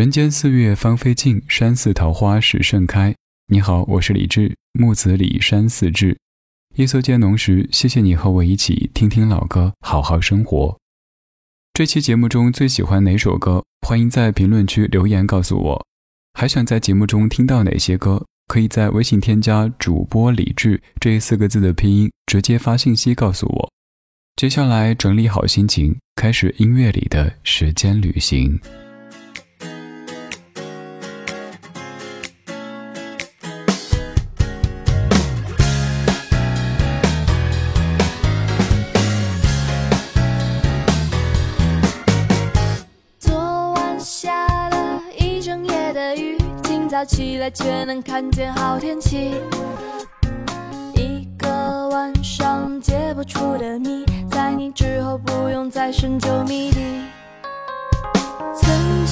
人间四月芳菲尽，山寺桃花始盛开。你好，我是李志，木子李山寺志。夜色渐浓时，谢谢你和我一起听听老歌，好好生活。这期节目中最喜欢哪首歌？欢迎在评论区留言告诉我。还想在节目中听到哪些歌？可以在微信添加主播李志这四个字的拼音，直接发信息告诉我。接下来整理好心情，开始音乐里的时间旅行。起来却能看见好天气，一个晚上解不出的谜，在你之后不用再深究谜底。曾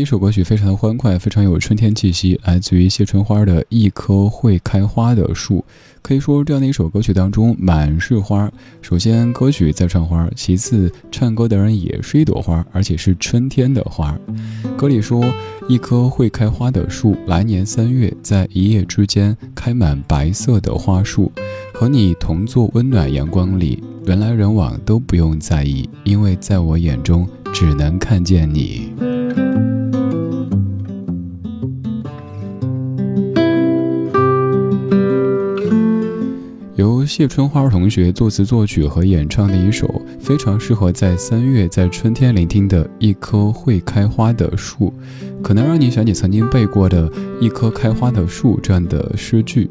一首歌曲非常的欢快，非常有春天气息，来自于谢春花的《一棵会开花的树》。可以说，这样的一首歌曲当中满是花。首先，歌曲在唱花；其次，唱歌的人也是一朵花，而且是春天的花。歌里说：“一棵会开花的树，来年三月，在一夜之间开满白色的花束，和你同坐温暖阳光里，人来人往都不用在意，因为在我眼中只能看见你。”谢春花同学作词作曲和演唱的一首非常适合在三月在春天聆听的一棵会开花的树，可能让你想起曾经背过的一棵开花的树这样的诗句。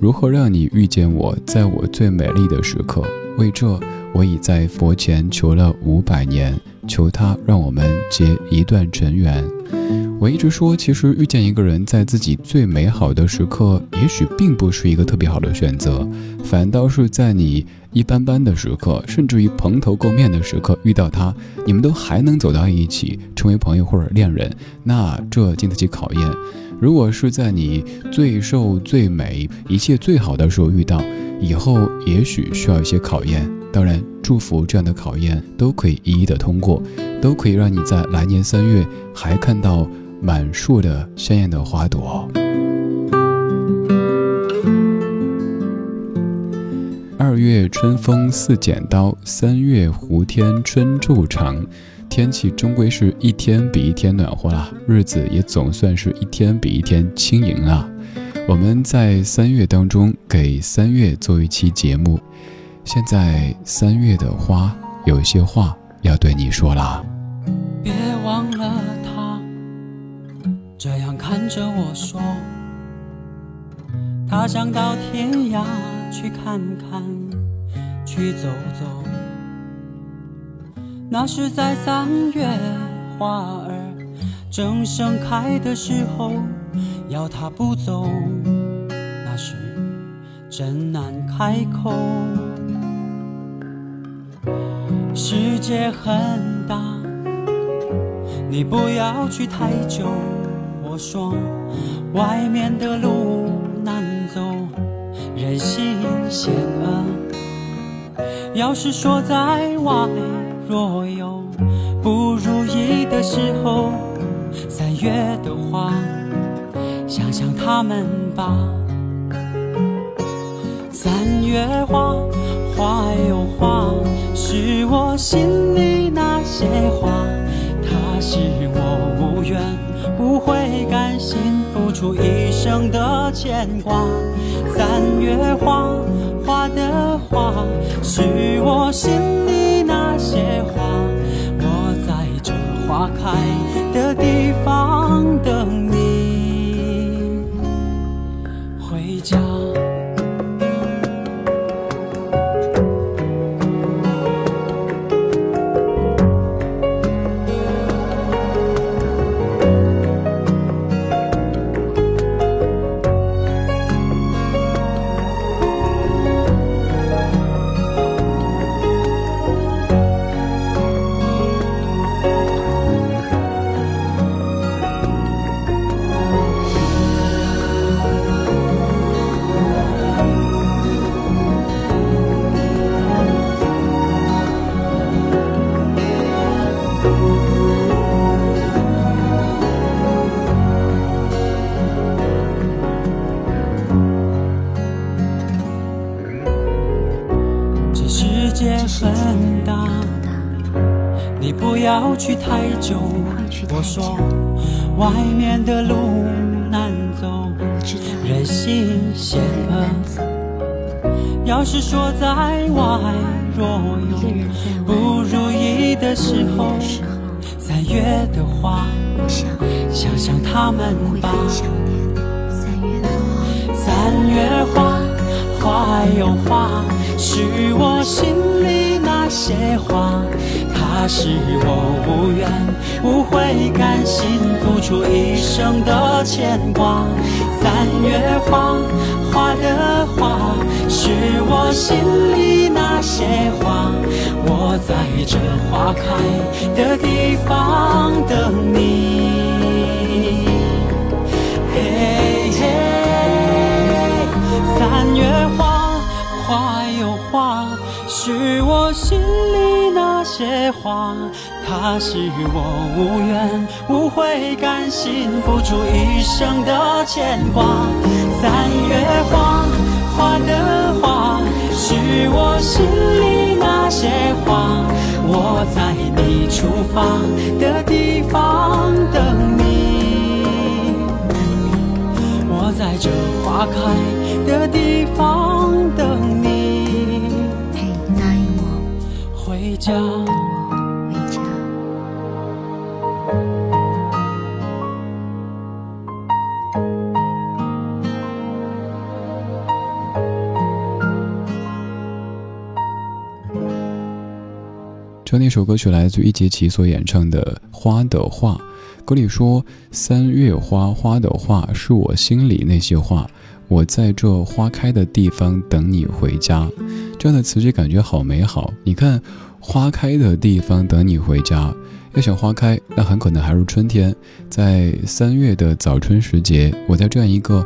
如何让你遇见我，在我最美丽的时刻？为这，我已在佛前求了五百年，求他让我们结一段尘缘。我一直说，其实遇见一个人在自己最美好的时刻，也许并不是一个特别好的选择，反倒是在你一般般的时刻，甚至于蓬头垢面的时刻遇到他，你们都还能走到一起，成为朋友或者恋人，那这经得起考验。如果是在你最瘦、最美、一切最好的时候遇到，以后也许需要一些考验。当然，祝福这样的考验都可以一一的通过，都可以让你在来年三月还看到满树的鲜艳的花朵。二月春风似剪刀，三月胡天春昼长。天气终归是一天比一天暖和了，日子也总算是一天比一天轻盈了。我们在三月当中给三月做一期节目，现在三月的花有些话要对你说啦。别忘了，这样看着我说，他想到天涯去看看，去走走。那是在三月花儿正盛开的时候，要他不走，那是真难开口。世界很大，你不要去太久。说，外面的路难走，人心险恶。要是说在外。若有不如意的时候，三月的花，想想他们吧。三月花，花有花，是我心里那些话。它是我无怨不会，甘心付出一生的牵挂。三月花，花的花，是我心里。那些花，我在这花开的地方等人心险恶。要是说在外若有不如意的时候，三月的花，想想他们吧。三月花，花有花，是我心些话。他是我无怨无悔，甘心付出一生的牵挂。三月花，花的花，是我心里那些话。我在这花开的地方等你。是我心里那。些话，它是我无怨无悔，甘心付出一生的牵挂。三月花，花的花，是我心里那些话。我在你出发的地方等你，我在这花开的地方等你。家。这那首歌曲来自于杰奇所演唱的《花的话》，歌里说：“三月花，花的话是我心里那些话。”我在这花开的地方等你回家，这样的词句感觉好美好。你看，花开的地方等你回家。要想花开，那很可能还是春天，在三月的早春时节，我在这样一个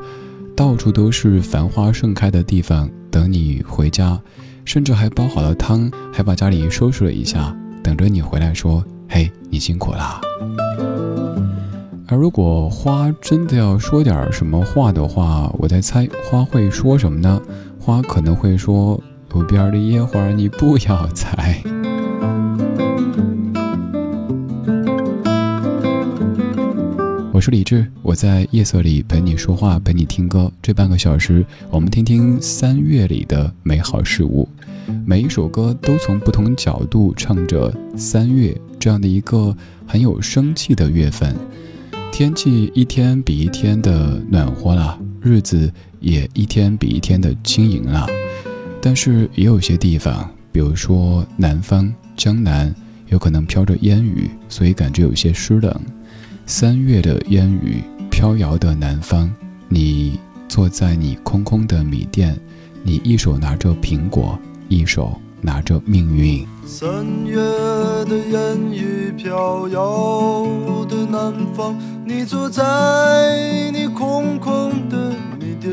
到处都是繁花盛开的地方等你回家，甚至还煲好了汤，还把家里收拾了一下，等着你回来说：“嘿，你辛苦啦。”而如果花真的要说点什么话的话，我在猜花会说什么呢？花可能会说：“路边的野花你不要采。”我是李志，我在夜色里陪你说话，陪你听歌。这半个小时，我们听听三月里的美好事物。每一首歌都从不同角度唱着三月这样的一个很有生气的月份。天气一天比一天的暖和了，日子也一天比一天的轻盈了。但是也有些地方，比如说南方江南，有可能飘着烟雨，所以感觉有些湿冷。三月的烟雨飘摇的南方，你坐在你空空的米店，你一手拿着苹果，一手拿着命运。三月的烟雨飘摇的南方，你坐在你空空的米店，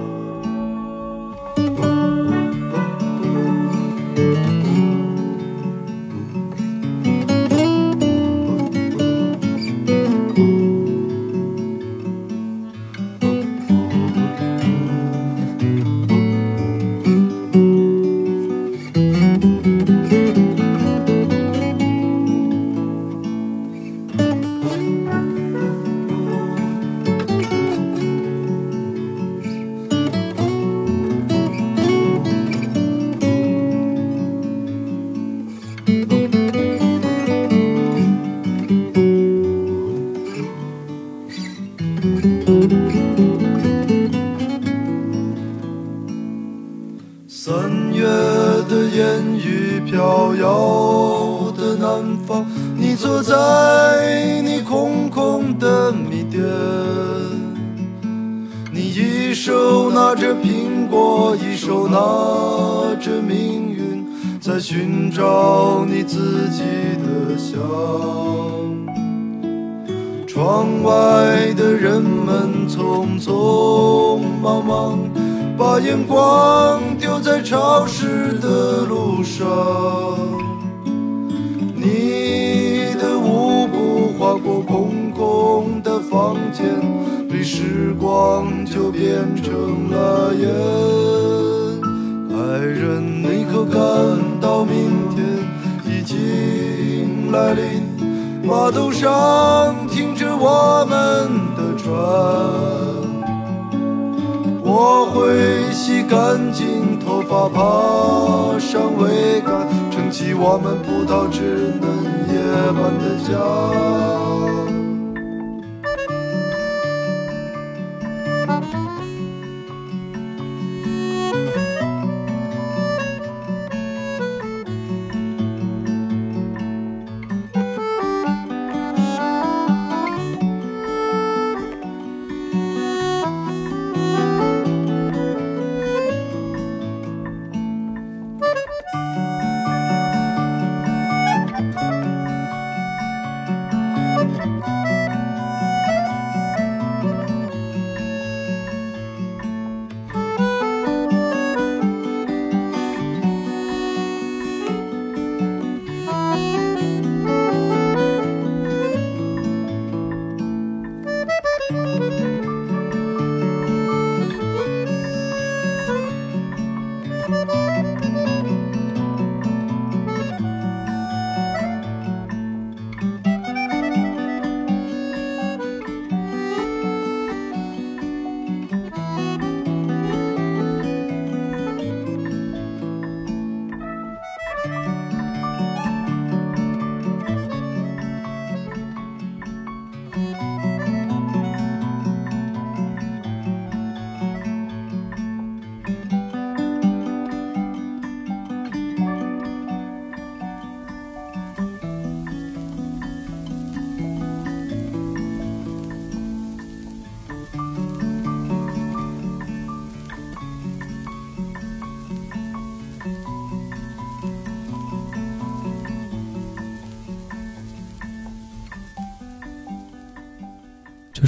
空空的房间里，时光就变成了烟。爱人，你可感？到明天已经来临，码头上停着我们的船。我会洗干净头发，爬上桅杆，起我们葡萄枝嫩叶般的家。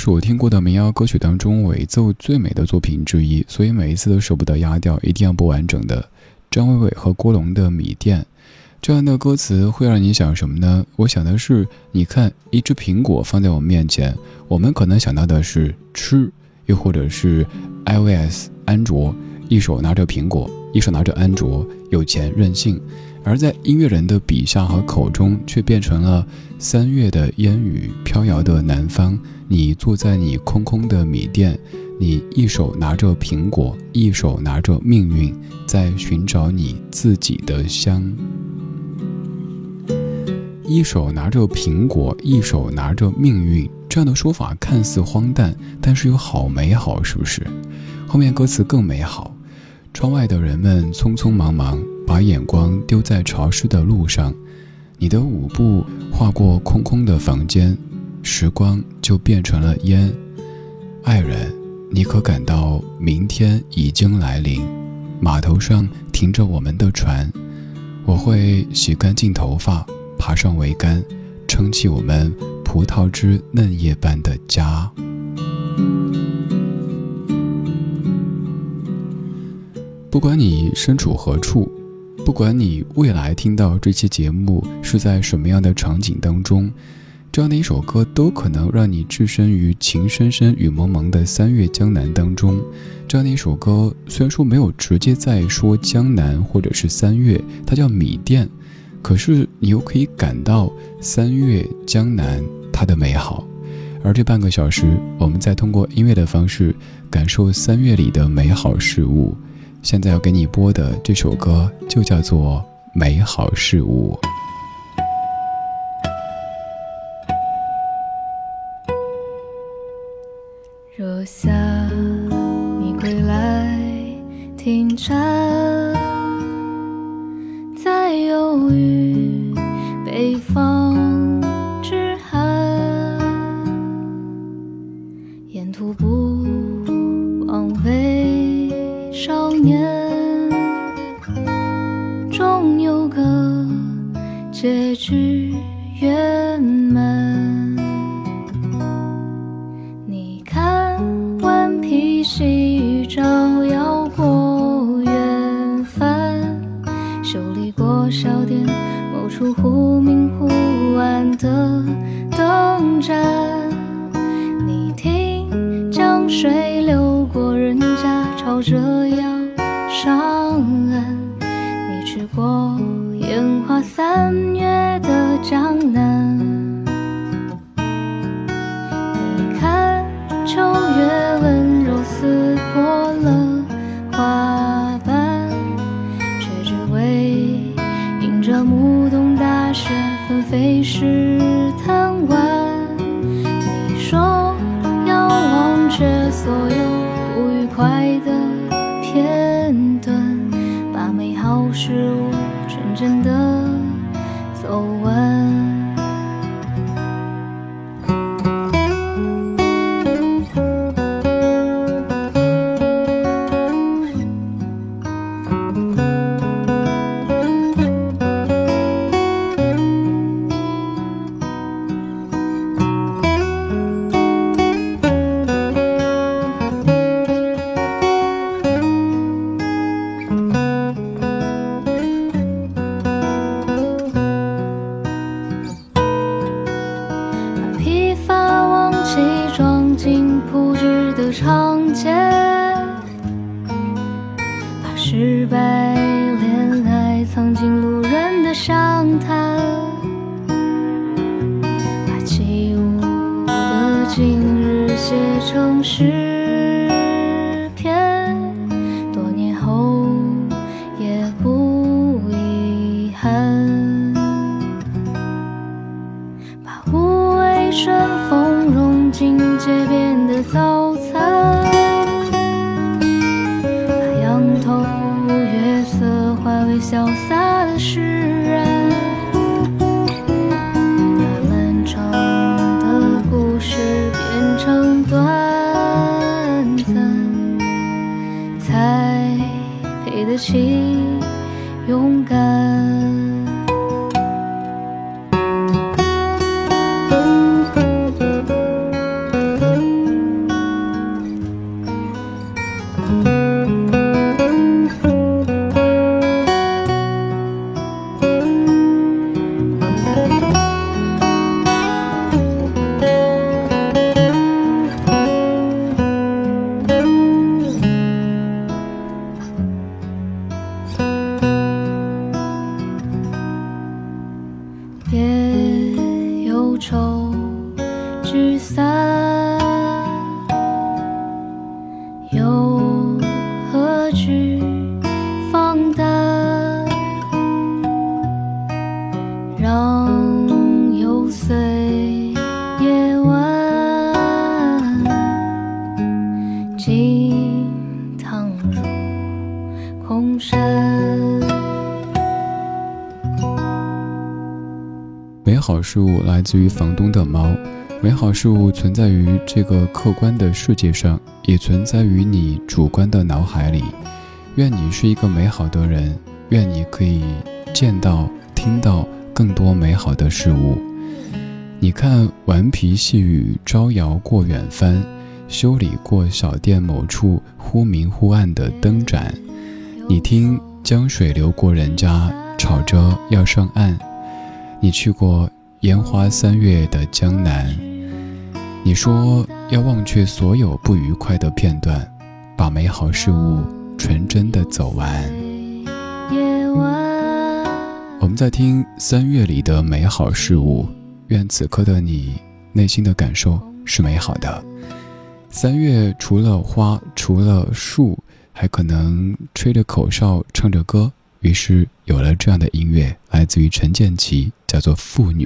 是我听过的民谣歌曲当中尾奏最美的作品之一，所以每一次都舍不得压掉，一定要播完整的。张伟伟和郭龙的《米店》，这样的歌词会让你想什么呢？我想的是，你看一只苹果放在我面前，我们可能想到的是吃，又或者是 iOS 安卓，一手拿着苹果，一手拿着安卓，有钱任性。而在音乐人的笔下和口中，却变成了三月的烟雨飘摇的南方。你坐在你空空的米店，你一手拿着苹果，一手拿着命运，在寻找你自己的香。一手拿着苹果，一手拿着命运，这样的说法看似荒诞，但是又好美好，是不是？后面歌词更美好。窗外的人们匆匆忙忙，把眼光丢在潮湿的路上。你的舞步划过空空的房间，时光就变成了烟。爱人，你可感到明天已经来临？码头上停着我们的船，我会洗干净头发，爬上桅杆，撑起我们葡萄枝嫩叶般的家。不管你身处何处，不管你未来听到这期节目是在什么样的场景当中，这样的一首歌都可能让你置身于情深深雨蒙蒙的三月江南当中。这样的一首歌虽然说没有直接在说江南或者是三月，它叫米店，可是你又可以感到三月江南它的美好。而这半个小时，我们在通过音乐的方式感受三月里的美好事物。现在要给你播的这首歌就叫做《美好事物》。若夏你归来停船，结局圆满。你看，顽皮细雨照耀过远帆，修理过小店某处忽明忽暗的灯盏。你听，江水流过人家，朝着要上岸。你去过烟花三长街，自己勇敢。好事物来自于房东的猫，美好事物存在于这个客观的世界上，也存在于你主观的脑海里。愿你是一个美好的人，愿你可以见到、听到更多美好的事物。你看，顽皮细雨招摇过远帆，修理过小店某处忽明忽暗的灯盏。你听，江水流过人家，吵着要上岸。你去过烟花三月的江南。你说要忘却所有不愉快的片段，把美好事物。纯真的走完。我们在听三月里的美好事物，愿此刻的你内心的感受是美好的。三月除了花，除了树，还可能吹着口哨，唱着歌。于是有了这样的音乐，来自于陈建奇，叫做《妇女》。